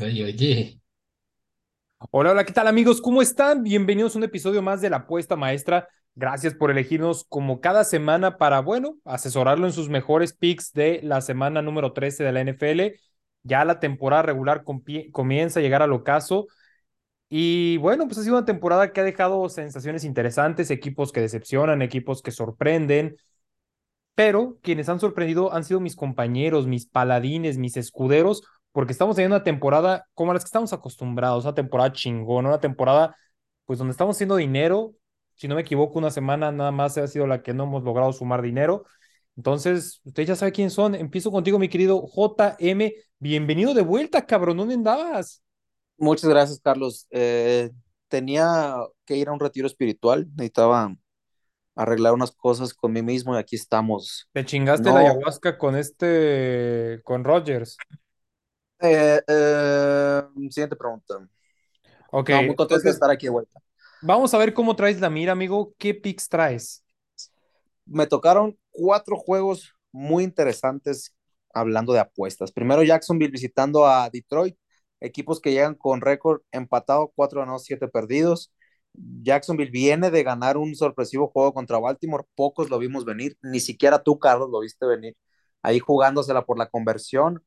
Oye, oye, Hola, hola, ¿qué tal amigos? ¿Cómo están? Bienvenidos a un episodio más de La Apuesta Maestra. Gracias por elegirnos como cada semana para, bueno, asesorarlo en sus mejores picks de la semana número 13 de la NFL. Ya la temporada regular comienza a llegar al ocaso. Y bueno, pues ha sido una temporada que ha dejado sensaciones interesantes, equipos que decepcionan, equipos que sorprenden, pero quienes han sorprendido han sido mis compañeros, mis paladines, mis escuderos, porque estamos teniendo una temporada como a las que estamos acostumbrados, una temporada chingona, una temporada pues donde estamos haciendo dinero, si no me equivoco, una semana nada más ha sido la que no hemos logrado sumar dinero. Entonces, usted ya sabe quién son. Empiezo contigo, mi querido JM. Bienvenido de vuelta, cabrón. ¿Dónde andabas? Muchas gracias, Carlos. Eh, tenía que ir a un retiro espiritual, necesitaba arreglar unas cosas con mí mismo y aquí estamos. Te chingaste la No, ayahuasca con este, con Rogers. Eh, eh, siguiente pregunta. Ok, No, muy contento de estar aquí de vuelta. vamos a ver cómo traes la mira, amigo. ¿Qué picks traes? Me tocaron cuatro juegos muy interesantes hablando de apuestas. Primero Jacksonville visitando a Detroit, equipos que llegan con récord empatado, cuatro ganados, siete perdidos. Jacksonville viene de ganar un sorpresivo juego contra Baltimore, pocos lo vimos venir, ni siquiera tú, Carlos, lo viste venir, ahí jugándosela por la conversión,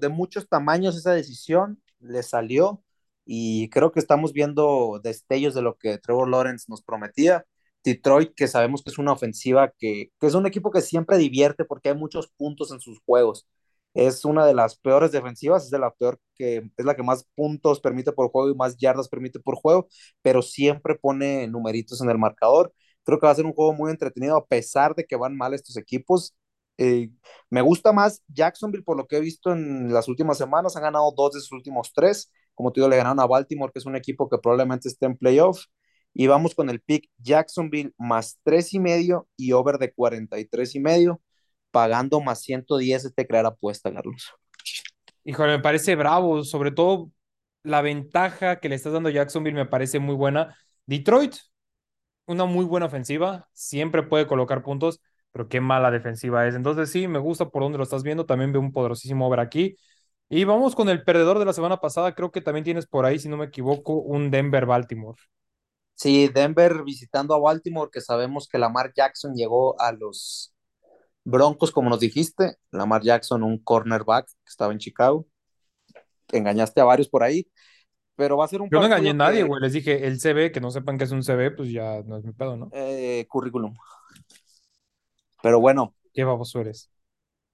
de muchos tamaños esa decisión le salió y creo que estamos viendo destellos de lo que Trevor Lawrence nos prometía. Detroit, que sabemos que es una ofensiva que, que es un equipo que siempre divierte porque hay muchos puntos en sus juegos. Es una de las peores defensivas, es de la peor que es la que más puntos permite por juego y más yardas permite por juego, pero siempre pone numeritos en el marcador. Creo que va a ser un juego muy entretenido a pesar de que van mal estos equipos. Eh, me gusta más Jacksonville por lo que he visto en las últimas semanas. Han ganado dos de sus últimos tres. Como te digo, le ganaron a Baltimore, que es un equipo que probablemente esté en playoff. Y vamos con el pick Jacksonville más tres y medio y over de 43 y medio, pagando más 110 este crear apuesta, Carlos. Híjole, me parece bravo, sobre todo la ventaja que le estás dando a Jacksonville me parece muy buena. Detroit, una muy buena ofensiva, siempre puede colocar puntos, pero qué mala defensiva es. Entonces sí, me gusta por donde lo estás viendo, también veo un poderosísimo over aquí. Y vamos con el perdedor de la semana pasada, creo que también tienes por ahí, si no me equivoco, un Denver-Baltimore. Sí, Denver visitando a Baltimore, que sabemos que Lamar Jackson llegó a los Broncos, como nos dijiste. Lamar Jackson, un cornerback que estaba en Chicago. Engañaste a varios por ahí, pero va a ser un Yo no engañé a nadie, que, güey, les dije el CB, que no sepan que es un CB, pues ya no es mi pedo, ¿no? eh, currículum. Pero bueno, Qué baboso eres.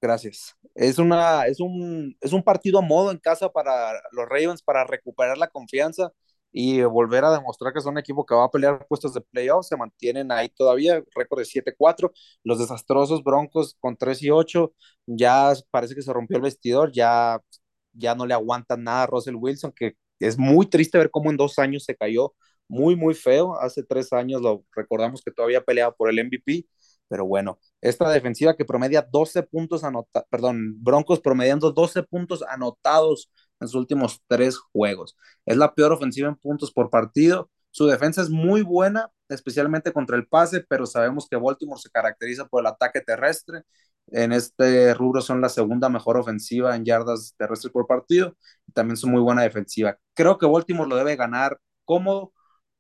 gracias. Es, una, es, un, es un partido a modo en casa para los Ravens para recuperar la confianza y volver a demostrar que son un equipo que va a pelear puestos de playoffs, se mantienen ahí todavía, récord de 7-4, los desastrosos Broncos con 3 y 8, ya parece que se rompió el vestidor, ya, ya no le aguantan nada a Russell Wilson, que es muy triste ver cómo en dos años se cayó, muy, muy feo, hace tres años lo recordamos que todavía peleaba por el MVP, pero bueno, esta defensiva que promedia 12 puntos anotados, perdón, Broncos promediando 12 puntos anotados en sus últimos tres juegos. Es la peor ofensiva en puntos por partido. Su defensa es muy buena, especialmente contra el pase, pero sabemos que Baltimore se caracteriza por el ataque terrestre. En este rubro son la segunda mejor ofensiva en yardas terrestres por partido y también son muy buena defensiva. Creo que Baltimore lo debe ganar cómodo.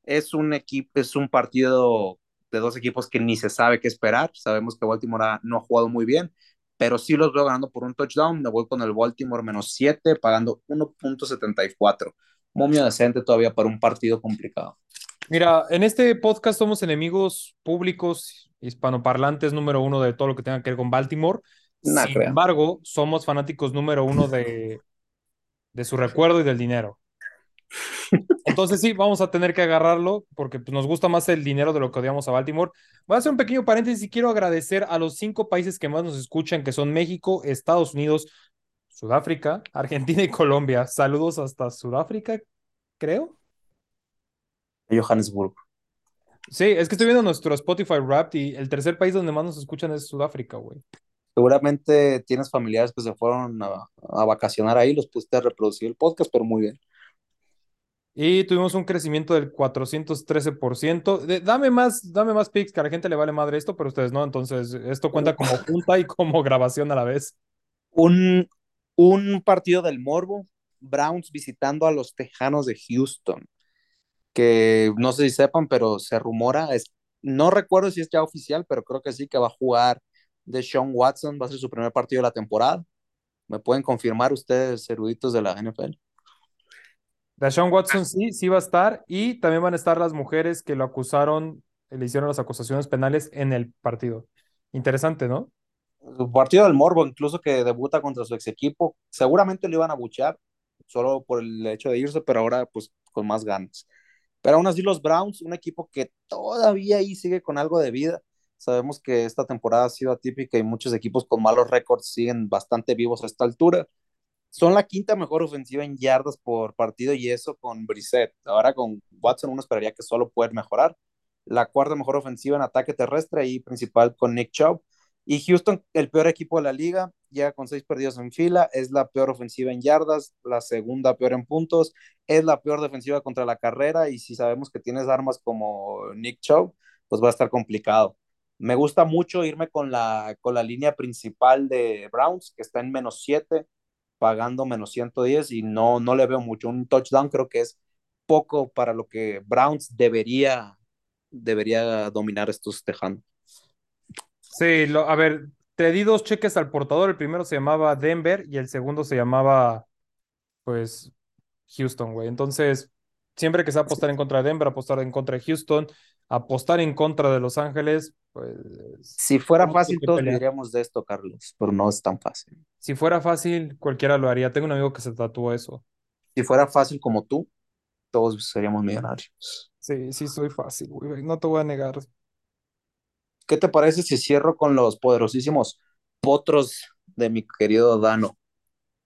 Es un equipo, es un partido de dos equipos que ni se sabe qué esperar. Sabemos que Baltimore ha, no ha jugado muy bien, pero sí los veo ganando por un touchdown. Me voy con el Baltimore menos 7, pagando 1.74. Momio decente todavía para un partido complicado. Mira, en este podcast somos enemigos públicos, hispanoparlantes número uno de todo lo que tenga que ver con Baltimore. Nah, Sin creo. embargo, somos fanáticos número uno de, de su recuerdo y del dinero. Entonces sí, vamos a tener que agarrarlo porque pues, nos gusta más el dinero de lo que odiamos a Baltimore. Voy a hacer un pequeño paréntesis y quiero agradecer a los cinco países que más nos escuchan, que son México, Estados Unidos, Sudáfrica, Argentina y Colombia. Saludos hasta Sudáfrica, creo. Johannesburg. Sí, es que estoy viendo nuestro Spotify Wrapped y el tercer país donde más nos escuchan es Sudáfrica, güey. Seguramente tienes familiares que se fueron a, a vacacionar ahí, los pusiste a reproducir el podcast, pero muy bien. Y tuvimos un crecimiento del 413%. De- dame más, dame más pics, que a la gente le vale madre esto, pero ustedes no. Entonces, esto cuenta como junta y como grabación a la vez. Un Un partido del Morbo, Browns visitando a los Tejanos de Houston, que no sé si sepan, pero se rumora, es, no recuerdo si es ya oficial, pero creo que sí, que va a jugar de Sean Watson, va a ser su primer partido de la temporada. ¿Me pueden confirmar ustedes, eruditos de la NFL? De Sean Watson sí, sí va a estar, y también van a estar las mujeres que lo acusaron, le hicieron las acusaciones penales en el partido. Interesante, ¿no? partido del Morbo, incluso que debuta contra su ex equipo, seguramente lo iban a buchar solo por el hecho de irse, pero ahora pues con más ganas. Pero aún así los Browns, un equipo que todavía ahí sigue con algo de vida. Sabemos que esta temporada ha sido atípica y muchos equipos con malos récords siguen bastante vivos a esta altura. Son la quinta mejor ofensiva en yardas por partido y eso con Brissett. Ahora con Watson uno esperaría que solo puede mejorar. La cuarta mejor ofensiva en ataque terrestre y principal con Nick Chubb. Y Houston, el peor equipo de la liga, llega con seis perdidos en fila, es la peor ofensiva en yardas, la segunda peor en puntos, es la peor defensiva contra la carrera y si sabemos que tienes armas como Nick Chubb, pues va a estar complicado. Me gusta mucho irme con la, con la línea principal de Browns, que está en menos 7, pagando menos 110 y no, no le veo mucho. Un touchdown creo que es poco para lo que Browns debería, debería dominar estos tejanos. Sí, lo, a ver, te di dos cheques al portador. El primero se llamaba Denver y el segundo se llamaba, pues, Houston, güey. Entonces, siempre que sea apostar en contra de Denver, apostar en contra de Houston, apostar en contra de Los Ángeles, pues. Si fuera fácil, todos diríamos de esto, Carlos, pero no es tan fácil. Si fuera fácil, cualquiera lo haría. Tengo un amigo que se tatuó eso. Si fuera fácil como tú, todos seríamos millonarios. Sí, sí, soy fácil, güey. No te voy a negar. ¿Qué te parece si cierro con los poderosísimos potros de mi querido Dano?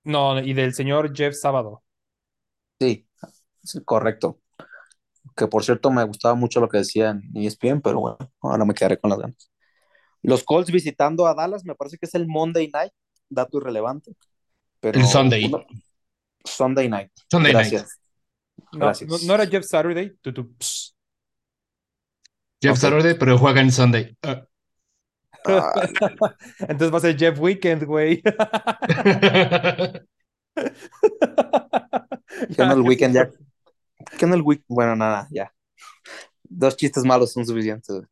No, y del señor Jeff Sábado. Sí, correcto. Que por cierto me gustaba mucho lo que decían en ESPN, pero bueno, ahora me quedaré con las ganas. Los Colts visitando a Dallas, me parece que es el Monday night, dato irrelevante. Pero el Sunday. Sunday night. Sunday Gracias. night. Gracias. No, era Jeff Saturday. Jeff Saturday, pero juega en Sunday. Ah. Entonces va a ser Jeff Weekend, güey. ¿Qué no el weekend ya? ¿Qué no el weekend? Bueno, nada, ya. Dos chistes malos son suficientes.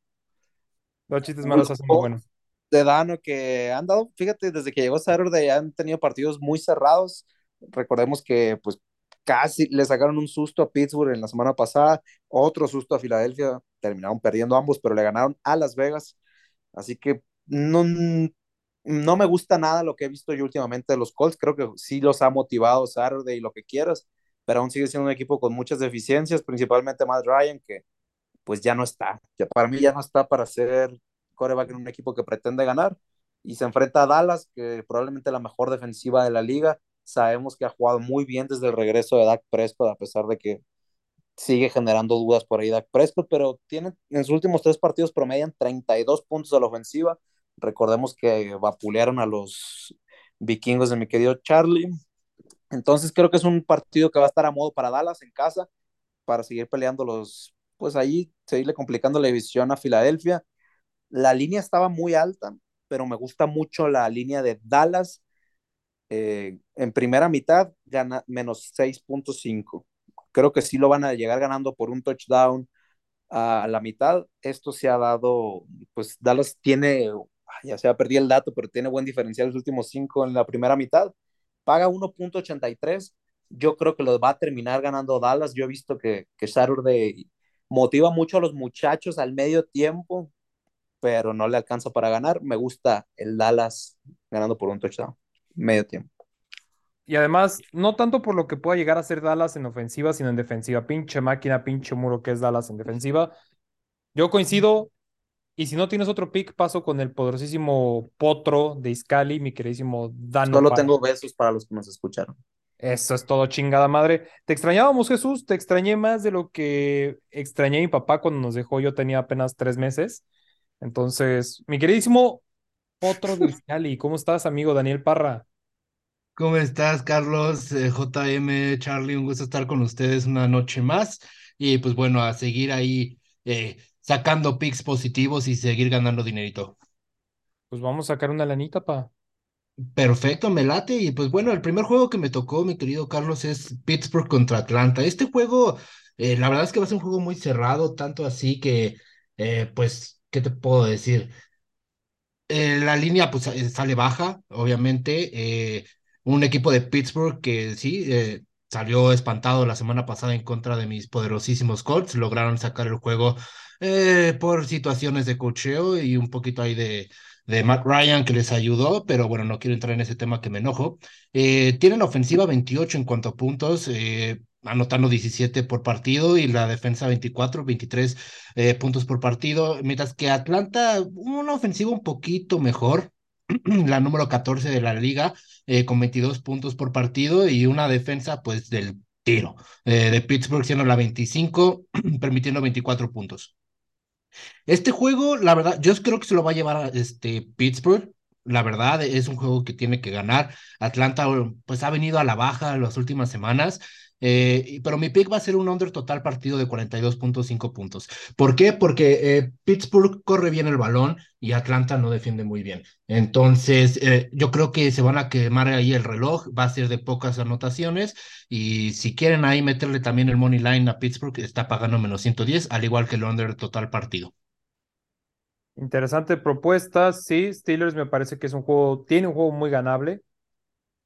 Dos chistes malos son muy buenos. De Dano que han dado, fíjate, desde que llegó Saturday han tenido partidos muy cerrados. Recordemos que pues casi le sacaron un susto a Pittsburgh en la semana pasada, otro susto a Filadelfia, terminaron perdiendo ambos, pero le ganaron a Las Vegas. Así que no, no me gusta nada lo que he visto yo últimamente de los Colts. Creo que sí los ha motivado Saturday y lo que quieras, pero aún sigue siendo un equipo con muchas deficiencias, principalmente Matt Ryan, que pues ya no está. Ya, para mí ya no está para ser coreback en un equipo que pretende ganar. Y se enfrenta a Dallas, que probablemente la mejor defensiva de la liga. Sabemos que ha jugado muy bien desde el regreso de Dak Prescott, a pesar de que sigue generando dudas por ahí Dak Prescott, pero tiene, en sus últimos tres partidos promedian 32 puntos a la ofensiva. Recordemos que vapulearon a los vikingos de mi querido Charlie. Entonces creo que es un partido que va a estar a modo para Dallas en casa, para seguir peleando los, pues ahí seguirle complicando la división a Filadelfia. La línea estaba muy alta, pero me gusta mucho la línea de Dallas. Eh, en primera mitad gana menos 6.5 creo que sí lo van a llegar ganando por un touchdown a la mitad. Esto se ha dado, pues Dallas tiene, ya se ha perdido el dato, pero tiene buen diferencial los últimos cinco en la primera mitad. Paga 1.83. Yo creo que lo va a terminar ganando Dallas. Yo he visto que, que Saturday motiva mucho a los muchachos al medio tiempo, pero no le alcanza para ganar. Me gusta el Dallas ganando por un touchdown, medio tiempo. Y además, no tanto por lo que pueda llegar a ser Dallas en ofensiva, sino en defensiva. Pinche máquina, pinche muro que es Dallas en defensiva. Yo coincido. Y si no tienes otro pick, paso con el poderosísimo potro de Iscali, mi queridísimo Dano. Solo tengo besos para los que nos escucharon. Eso es todo, chingada madre. Te extrañábamos, Jesús. Te extrañé más de lo que extrañé a mi papá cuando nos dejó. Yo tenía apenas tres meses. Entonces, mi queridísimo potro de Iscali, ¿cómo estás, amigo Daniel Parra? ¿Cómo estás, Carlos? Eh, JM, Charlie, un gusto estar con ustedes una noche más. Y pues bueno, a seguir ahí eh, sacando picks positivos y seguir ganando dinerito. Pues vamos a sacar una lanita, pa. Perfecto, me late. Y pues bueno, el primer juego que me tocó, mi querido Carlos, es Pittsburgh contra Atlanta. Este juego, eh, la verdad es que va a ser un juego muy cerrado, tanto así que, eh, pues, ¿qué te puedo decir? Eh, la línea pues sale baja, obviamente. Un equipo de Pittsburgh que sí salió espantado la semana pasada en contra de mis poderosísimos Colts. Lograron sacar el juego eh, por situaciones de cocheo y un poquito ahí de, de Matt Ryan que les ayudó, pero bueno, no quiero entrar en ese tema que me enojo. Eh, tienen ofensiva 28 en cuanto a puntos. Eh, anotando 17 por partido y la defensa 24, 23 eh, puntos por partido, mientras que Atlanta, una ofensiva un poquito mejor, la número 14 de la liga, con 22 puntos por partido y una defensa pues del tiro, de Pittsburgh siendo la 25, permitiendo 24 puntos. Este juego, la verdad, yo creo que se lo va a llevar a este Pittsburgh. La verdad, es un juego que tiene que ganar. Atlanta, pues, ha venido a la baja en las últimas semanas. Eh, pero mi pick va a ser un under total partido de 42.5 puntos. ¿Por qué? Porque eh, Pittsburgh corre bien el balón y Atlanta no defiende muy bien. Entonces, eh, yo creo que se van a quemar ahí el reloj, va a ser de pocas anotaciones y si quieren ahí meterle también el money line a Pittsburgh, está pagando menos 110, al igual que el under total partido. Interesante propuesta. Sí, Steelers me parece que es un juego, tiene un juego muy ganable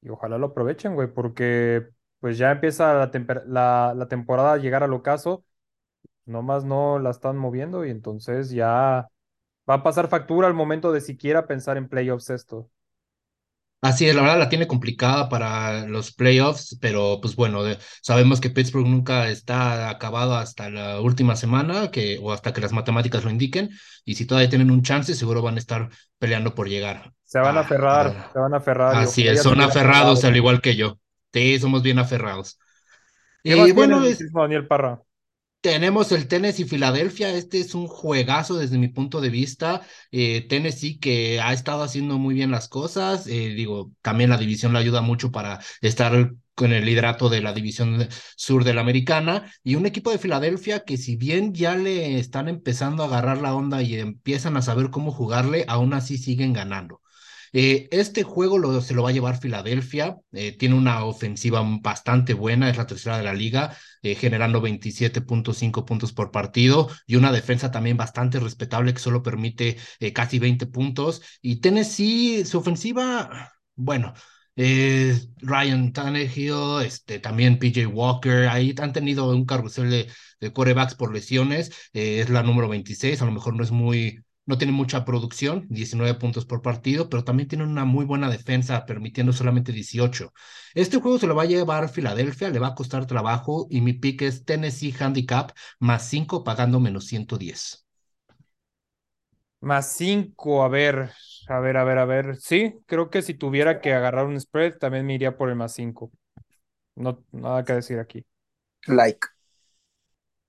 y ojalá lo aprovechen, güey, porque pues ya empieza la, la, la temporada a llegar al ocaso, nomás no la están moviendo y entonces ya va a pasar factura al momento de siquiera pensar en playoffs esto. Así es, la verdad la tiene complicada para los playoffs, pero pues bueno, de, sabemos que Pittsburgh nunca está acabado hasta la última semana que, o hasta que las matemáticas lo indiquen, y si todavía tienen un chance, seguro van a estar peleando por llegar. Se van a aferrar, se van a aferrar. Así es, son aferrados al igual que yo. Sí, somos bien aferrados. Y bueno, es, Daniel Parra? Tenemos el Tennessee Filadelfia. Este es un juegazo desde mi punto de vista. Eh, Tennessee que ha estado haciendo muy bien las cosas. Eh, digo, también la división le ayuda mucho para estar con el liderato de la división sur de la americana. Y un equipo de Filadelfia que si bien ya le están empezando a agarrar la onda y empiezan a saber cómo jugarle, aún así siguen ganando. Eh, este juego se lo va a llevar Filadelfia, eh, tiene una ofensiva bastante buena, es la tercera de la liga, eh, generando 27.5 puntos por partido y una defensa también bastante respetable que solo permite eh, casi 20 puntos. Y Tennessee, su ofensiva, bueno, Ryan Tannehill, este, también PJ Walker, ahí han tenido un carrusel de, de corebacks por lesiones, es la número 26, a lo mejor no es muy, no tiene mucha producción, 19 puntos por partido, pero también tiene una muy buena defensa, permitiendo solamente 18. Este juego se lo va a llevar Filadelfia, le va a costar trabajo y mi pick es Tennessee Handicap más 5 pagando menos 110. Más 5, a ver, a ver, a ver, a ver. Sí, creo que si tuviera que agarrar un spread, también me iría por el más 5. No, nada que decir aquí. Like.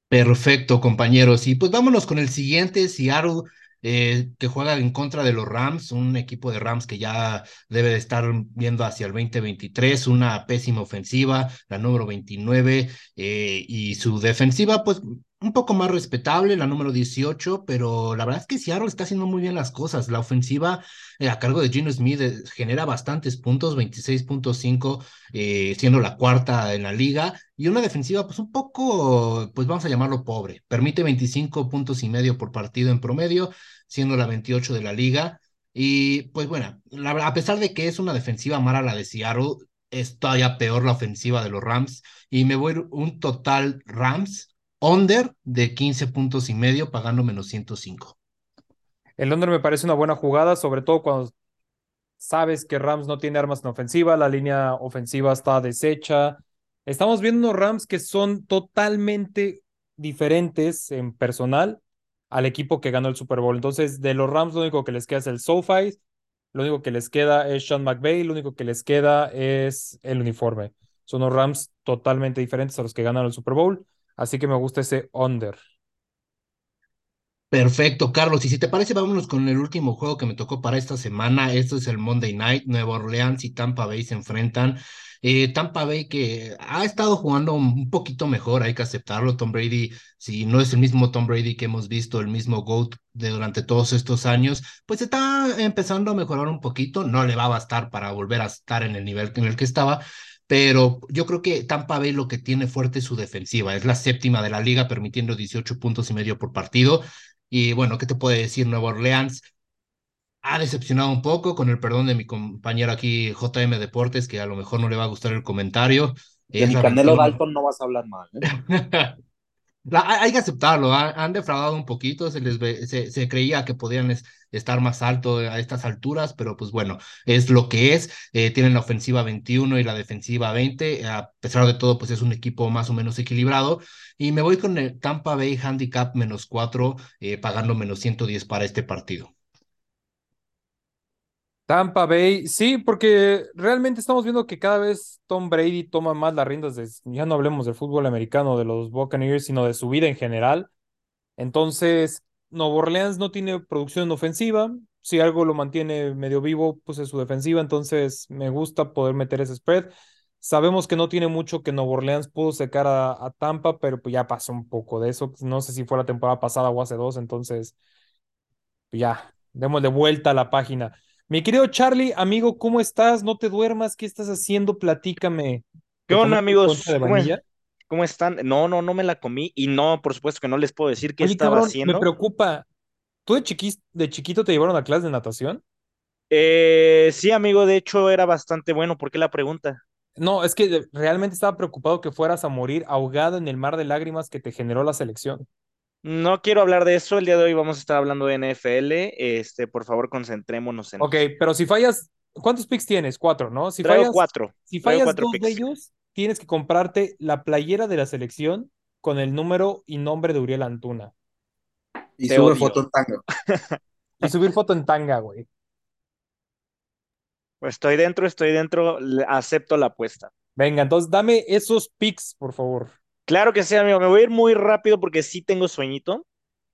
Perfecto, compañeros. Y pues vámonos con el siguiente, Seattle eh, que juega en contra de los Rams, un equipo de Rams que ya debe de estar viendo hacia el 2023, una pésima ofensiva, la número 29, eh, y su defensiva, pues un poco más respetable, la número 18, pero la verdad es que Seattle está haciendo muy bien las cosas. La ofensiva eh, a cargo de Gino Smith eh, genera bastantes puntos, 26.5, eh, siendo la cuarta en la liga, y una defensiva pues un poco, pues vamos a llamarlo pobre. Permite 25 puntos y medio por partido en promedio, siendo la 28 de la liga. Y pues bueno, a pesar de que es una defensiva mala la de Seattle, es todavía peor la ofensiva de los Rams, y me voy un total Rams under de 15 puntos y medio, pagando menos 105. El under me parece una buena jugada, sobre todo cuando sabes que Rams no tiene armas en ofensiva, la línea ofensiva está deshecha. Estamos viendo unos Rams que son totalmente diferentes en personal al equipo que ganó el Super Bowl. Entonces, de los Rams, lo único que les queda es el SoFi, lo único que les queda es Sean McVay, lo único que les queda es el uniforme. Son unos Rams totalmente diferentes a los que ganaron el Super Bowl. Así que me gusta ese under. Perfecto, Carlos. Y si te parece, vámonos con el último juego que me tocó para esta semana. Esto es el Monday Night. Nueva Orleans y Tampa Bay se enfrentan. Eh, Tampa Bay que ha estado jugando un poquito mejor, hay que aceptarlo. Tom Brady, si no es el mismo Tom Brady que hemos visto, el mismo GOAT de durante todos estos años, pues está empezando a mejorar un poquito. No le va a bastar para volver a estar en el nivel en el que estaba, pero yo creo que Tampa Bay lo que tiene fuerte es su defensiva. Es la séptima de la liga, permitiendo 18 puntos y medio por partido. Y bueno, ¿qué te puede decir Nueva Orleans? Ha decepcionado un poco, con el perdón de mi compañero aquí, JM Deportes, que a lo mejor no le va a gustar el comentario. De mi Canelo Dalton no vas a hablar mal. ¿eh? hay que aceptarlo, han defraudado un poquito, se les se, se, creía que podían estar más alto a estas alturas, pero pues bueno, es lo que es, eh, tienen la ofensiva 21 y la defensiva 20, a pesar de todo, pues es un equipo más o menos equilibrado, y me voy con el Tampa Bay Handicap menos 4, eh, pagando menos 110 para este partido. Tampa Bay, sí, porque realmente estamos viendo que cada vez Tom Brady toma más las riendas de, ya no hablemos del fútbol americano, de los Buccaneers, sino de su vida en general. Entonces, Nuevo Orleans no tiene producción ofensiva, si algo lo mantiene medio vivo, pues es su defensiva, entonces me gusta poder meter ese spread. Sabemos que no tiene mucho que Nuevo Orleans pudo secar a, Tampa, pero pues ya pasó un poco de eso. No sé si fue la temporada pasada o hace dos, entonces pues ya, demos de vuelta a la página. Mi querido Charlie, amigo, ¿cómo estás? No te duermas, ¿qué estás haciendo? Platícame. ¿Qué onda, amigos? ¿Cómo, están? No, no, no me la comí y no, por supuesto que no les puedo decir qué estaba haciendo. Me preocupa. ¿Tú de, de chiquito te llevaron a clase de natación? Eh, sí, amigo, de hecho era bastante bueno. ¿Por qué la pregunta? No, es que realmente estaba preocupado que fueras a morir ahogado en el mar de lágrimas que te generó la selección. No quiero hablar de eso. El día de hoy vamos a estar hablando de NFL. Este, por favor, concentrémonos en. Ok, pero si fallas, ¿cuántos picks tienes? Cuatro, ¿no? Si fallas cuatro. Si fallas dos de ellos, tienes que comprarte la playera de la selección con el número y nombre de Uriel Antuna. Y subir foto en tanga. y subir foto en tanga, güey. Pues estoy dentro, estoy dentro, acepto la apuesta. Venga, entonces dame esos picks, por favor. Claro que sí, amigo. Me voy a ir muy rápido porque sí tengo sueñito.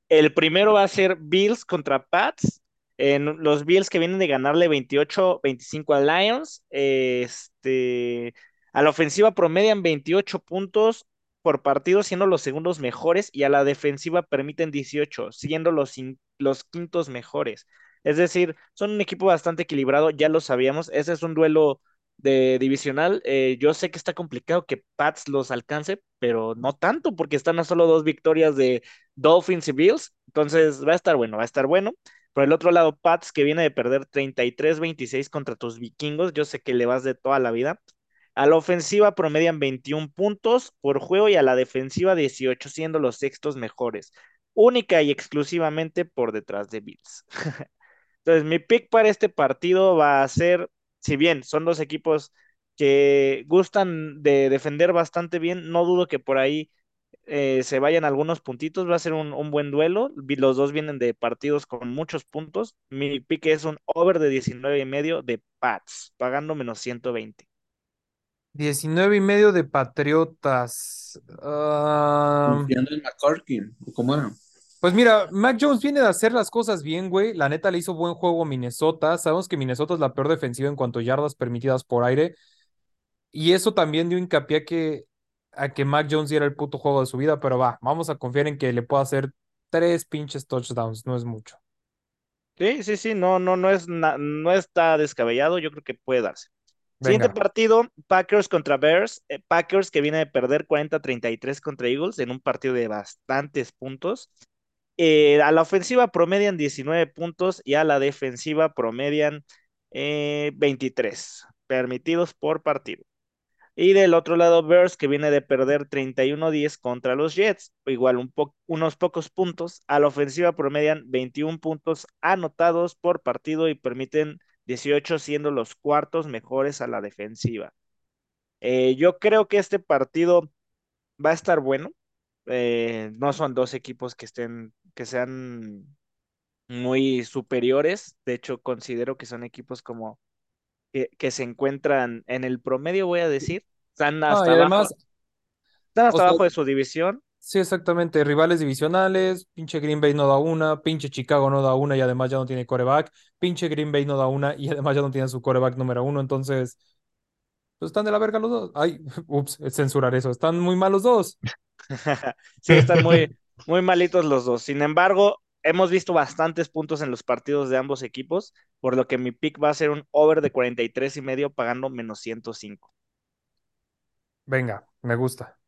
El primero va a ser Bills contra Pats. los Bills que vienen de ganarle 28-25 a Lions. Este, a la ofensiva promedian 28 puntos por partido, siendo los segundos mejores, y a la defensiva permiten 18, siendo los, los quintos mejores. Es decir, son un equipo bastante equilibrado, ya lo sabíamos. Ese es un duelo de divisional. Eh, yo sé que está complicado que Pats los alcance, pero no tanto, porque están a solo dos victorias de Dolphins y Bills. Entonces va a estar bueno, va a estar bueno. Por el otro lado, Pats, que viene de perder 33-26 contra tus vikingos, yo sé que le vas de toda la vida. A la ofensiva promedian 21 puntos por juego y a la defensiva 18, siendo los sextos mejores. Única y exclusivamente por detrás de Bills. Entonces, mi pick para este partido va a ser si bien son dos equipos que gustan de defender bastante bien, no dudo que por ahí eh, se vayan algunos puntitos, va a ser un, buen duelo. Los dos vienen de partidos con muchos puntos. Mi pique es un over de 19 y medio de Pats, pagando menos 120. 19 y medio de Patriotas. Confiando en McCarthy, ¿cómo era? Pues mira, Mac Jones viene de hacer las cosas bien, güey. La neta le hizo buen juego a Minnesota. Sabemos que Minnesota es la peor defensiva en cuanto a yardas permitidas por aire. Y eso también dio hincapié a que, a que Mac Jones diera el puto juego de su vida, pero va, vamos a confiar en que le pueda hacer tres pinches touchdowns, no es mucho. Sí, sí, sí, no, no, no es no está descabellado, yo creo que puede darse. Siguiente partido, Packers contra Bears. Eh, Packers que viene de perder 40-33 contra Eagles en un partido de bastantes puntos. Eh, a la ofensiva promedian 19 puntos y a la defensiva promedian 23 eh, permitidos por partido. Y del otro lado, Bears, que viene de perder 31-10 contra los Jets, igual un unos pocos puntos. A la ofensiva promedian 21 puntos anotados por partido y permiten 18, siendo los cuartos mejores a la defensiva. Eh, yo creo que este partido va a estar bueno. no son dos equipos que estén que sean muy superiores. De hecho, considero que son equipos como que, se encuentran en el promedio, voy a decir. Están hasta abajo, están hasta abajo de su división. Sí, exactamente. Rivales divisionales, pinche Green Bay no da una, pinche Chicago no da una y además ya no tiene coreback, pinche Green Bay no da una y además ya no tiene su coreback número uno. Entonces, Pues están de la verga los dos. Ay, ups, censurar eso. Están muy malos dos. sí, están muy, muy malitos los dos. Sin embargo, hemos visto bastantes puntos en los partidos de ambos equipos, por lo que mi pick va a ser un over de 43 y medio pagando menos 105. Venga, me gusta.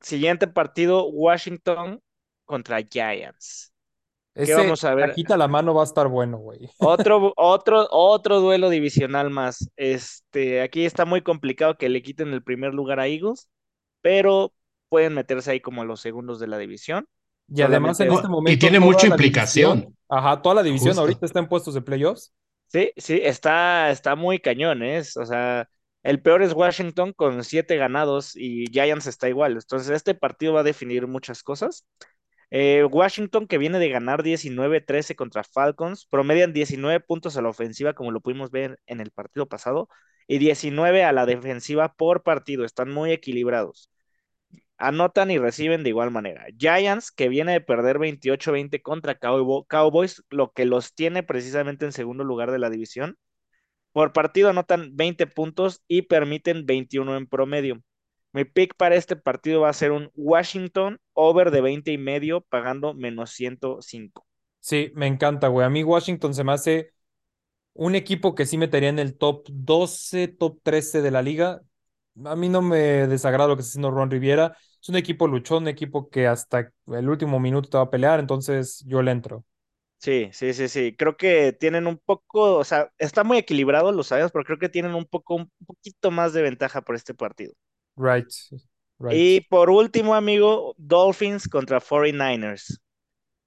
Siguiente partido, Washington contra Giants. Ese, vamos a ver? Quita la mano va a estar bueno, güey. Otro, otro, otro duelo divisional más. Este, aquí está muy complicado que le quiten el primer lugar a Eagles, pero pueden meterse ahí como los segundos de la división. Y además en este momento. Y tiene mucha implicación. ajá, toda la división ahorita está en puestos de playoffs. Sí, sí, está, está muy cañón, ¿eh? O sea, el peor es Washington con siete ganados y Giants está igual. Entonces, este partido va a definir muchas cosas. Eh, Washington, que viene de ganar 19-13 contra Falcons, promedian 19 puntos a la ofensiva, como lo pudimos ver en el partido pasado, y 19 a la defensiva por partido. Están muy equilibrados. Anotan y reciben de igual manera. Giants, que viene de perder 28-20 contra Cowboys, lo que los tiene precisamente en segundo lugar de la división. Por partido anotan 20 puntos y permiten 21 en promedio. Mi pick para este partido va a ser un Washington over de 20 y medio, pagando menos 105. Sí, me encanta, güey. A mí Washington se me hace un equipo que sí metería en el top 12, top 13 de la liga. A mí no me desagrada lo que está haciendo Ron Riviera. Es un equipo luchón, un equipo que hasta el último minuto te va a pelear, entonces yo le entro. Sí, sí, sí, sí. Creo que tienen un poco, o sea, está muy equilibrado, lo sabes, pero creo que tienen un poco, un poquito más de ventaja por este partido. Right. Y por último, amigo, Dolphins contra 49ers.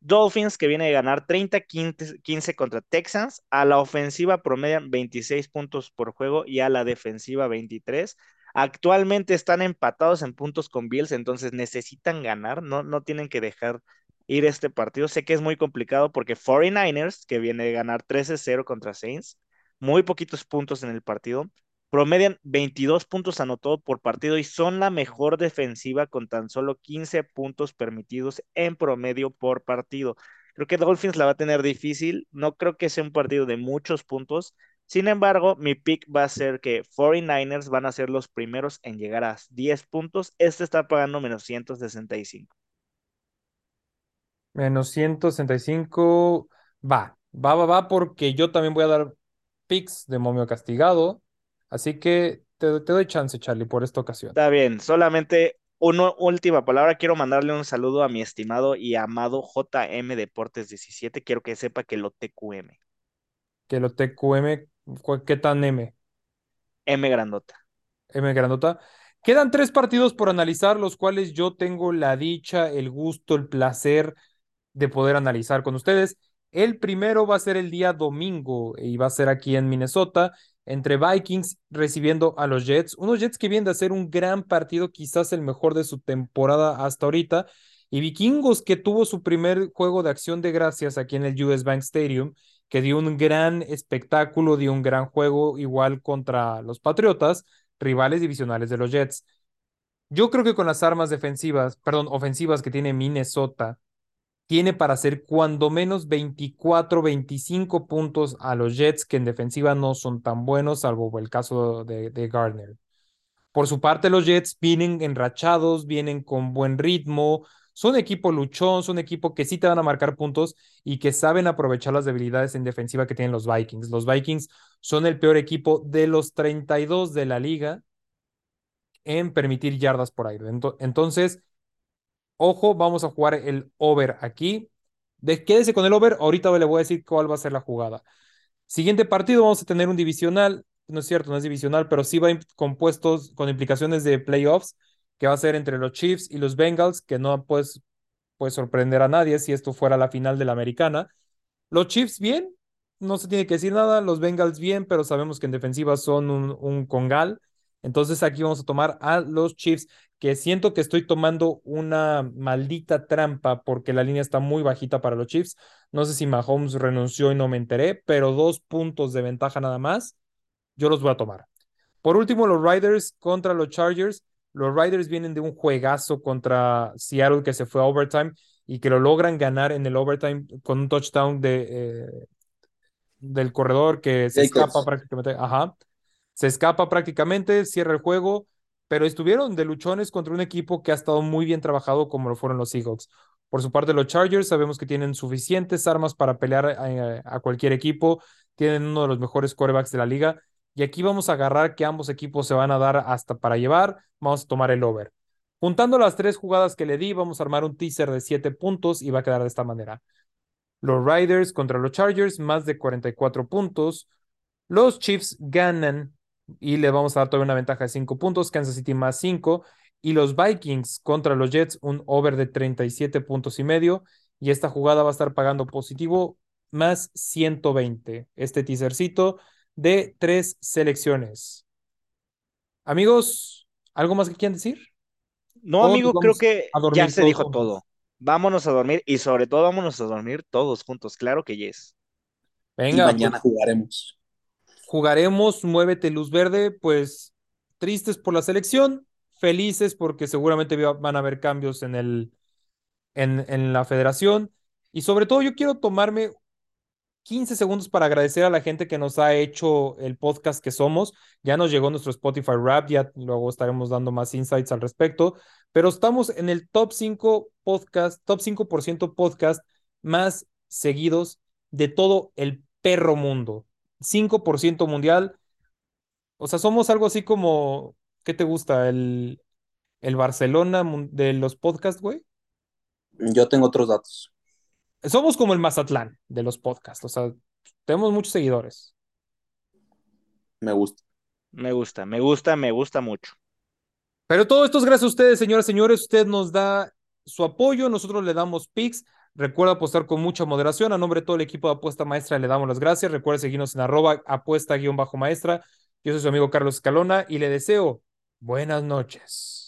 Dolphins que viene de ganar 30-15 contra Texans. A la ofensiva promedian 26 puntos por juego y a la defensiva 23. Actualmente están empatados en puntos con Bills, entonces necesitan ganar, no, no tienen que dejar ir este partido. Sé que es muy complicado porque 49ers, que viene de ganar 13-0 contra Saints, muy poquitos puntos en el partido, promedian 22 puntos anotados por partido y son la mejor defensiva con tan solo 15 puntos permitidos en promedio por partido. Creo que Dolphins la va a tener difícil, no creo que sea un partido de muchos puntos. Sin embargo, mi pick va a ser que 49ers van a ser los primeros en llegar a 10 puntos. Este está pagando menos 165. Menos 165. Va, va, va, va, porque yo también voy a dar picks de momio castigado. Así que te, doy chance, Charlie, por esta ocasión. Está bien, solamente una última palabra. Quiero mandarle un saludo a mi estimado y amado JM Deportes 17. Quiero que sepa que lo TQM. Que lo TQM, ¿qué tan M? M grandota. M grandota. Quedan tres partidos por analizar, los cuales yo tengo la dicha, el gusto, el placer de poder analizar con ustedes. El primero va a ser el día domingo y va a ser aquí en Minnesota entre Vikings recibiendo a los Jets, unos Jets que vienen de hacer un gran partido, quizás el mejor de su temporada hasta ahorita, y Vikingos que tuvo su primer juego de acción de gracias aquí en el US Bank Stadium, que dio un gran espectáculo, dio un gran juego igual contra los Patriotas, rivales divisionales de los Jets. Yo creo que con las armas defensivas, perdón, ofensivas que tiene Minnesota, tiene para hacer cuando menos 24, 25 puntos a los Jets, que en defensiva no son tan buenos, salvo el caso de, de Gardner. Por su parte, los Jets vienen enrachados, vienen con buen ritmo, son equipo luchón, son equipo que sí te van a marcar puntos y que saben aprovechar las debilidades en defensiva que tienen los Vikings. Los Vikings son el peor equipo de los 32 de la liga en permitir yardas por aire. Entonces, Ojo, vamos a jugar el over aquí. De, quédese con el over. Ahorita le voy a decir cuál va a ser la jugada. Siguiente partido, vamos a tener un divisional. No es cierto, no es divisional, pero sí va compuestos con implicaciones de playoffs, que va a ser entre los Chiefs y los Bengals, que no pues, puede sorprender a nadie si esto fuera la final de la americana. Los Chiefs, bien, no se tiene que decir nada. Los Bengals, bien, pero sabemos que en defensiva son un, un congal. Entonces aquí vamos a tomar a los Chiefs, que siento que estoy tomando una maldita trampa porque la línea está muy bajita para los Chiefs. No sé si Mahomes renunció y no me enteré, pero dos puntos de ventaja nada más, yo los voy a tomar. Por último, los Riders contra los Chargers. Los Riders vienen de un juegazo contra Seattle que se fue a overtime y que lo logran ganar en el overtime con un touchdown de, eh, del corredor que se escapa prácticamente. Ajá se escapa prácticamente, cierra el juego, pero estuvieron de luchones contra un equipo que ha estado muy bien trabajado como lo fueron los Seahawks. Por su parte, los Chargers sabemos que tienen suficientes armas para pelear a, a cualquier equipo, tienen uno de los mejores quarterbacks de la liga, y aquí vamos a agarrar que ambos equipos se van a dar hasta para llevar, vamos a tomar el over. Juntando las tres jugadas que le di, vamos a armar un teaser de siete puntos y va a quedar de esta manera. Los Riders contra los Chargers, más de 44 puntos. Los Chiefs ganan y le vamos a dar todavía una ventaja de 5 puntos. Kansas City más 5. Y los Vikings contra los Jets, un over de 37 puntos y medio. Y esta jugada va a estar pagando positivo más 120. Este teasercito de tres selecciones. Amigos, ¿algo más que quieran decir? No, amigo, creo que ya se dijo juntos. todo. Vámonos a dormir y sobre todo vámonos a dormir todos juntos. Claro que yes. Venga, y mañana pues, jugaremos. jugaremos Muévete Luz Verde, pues tristes por la selección, felices porque seguramente va- van a haber cambios en el en, en la federación y sobre todo yo quiero tomarme 15 segundos para agradecer a la gente que nos ha hecho el podcast que somos. Ya nos llegó nuestro Spotify Rap, ya luego estaremos dando más insights al respecto, pero estamos en el top 5 podcast, top 5% podcast más seguidos de todo el perro mundo. 5% mundial. O sea, somos algo así como, ¿qué te gusta? El, el Barcelona de los podcasts, güey. Yo tengo otros datos. Somos como el Mazatlán de los podcasts. O sea, tenemos muchos seguidores. Me gusta. Me gusta, me gusta, me gusta mucho. Pero todo esto es gracias a ustedes, señoras y señores. Usted nos da su apoyo, nosotros le damos picks. Recuerda apostar con mucha moderación. A nombre de todo el equipo de Apuesta Maestra le damos las gracias. Recuerda seguirnos en arroba apuesta-maestra. Yo soy su amigo Carlos Escalona y le deseo buenas noches.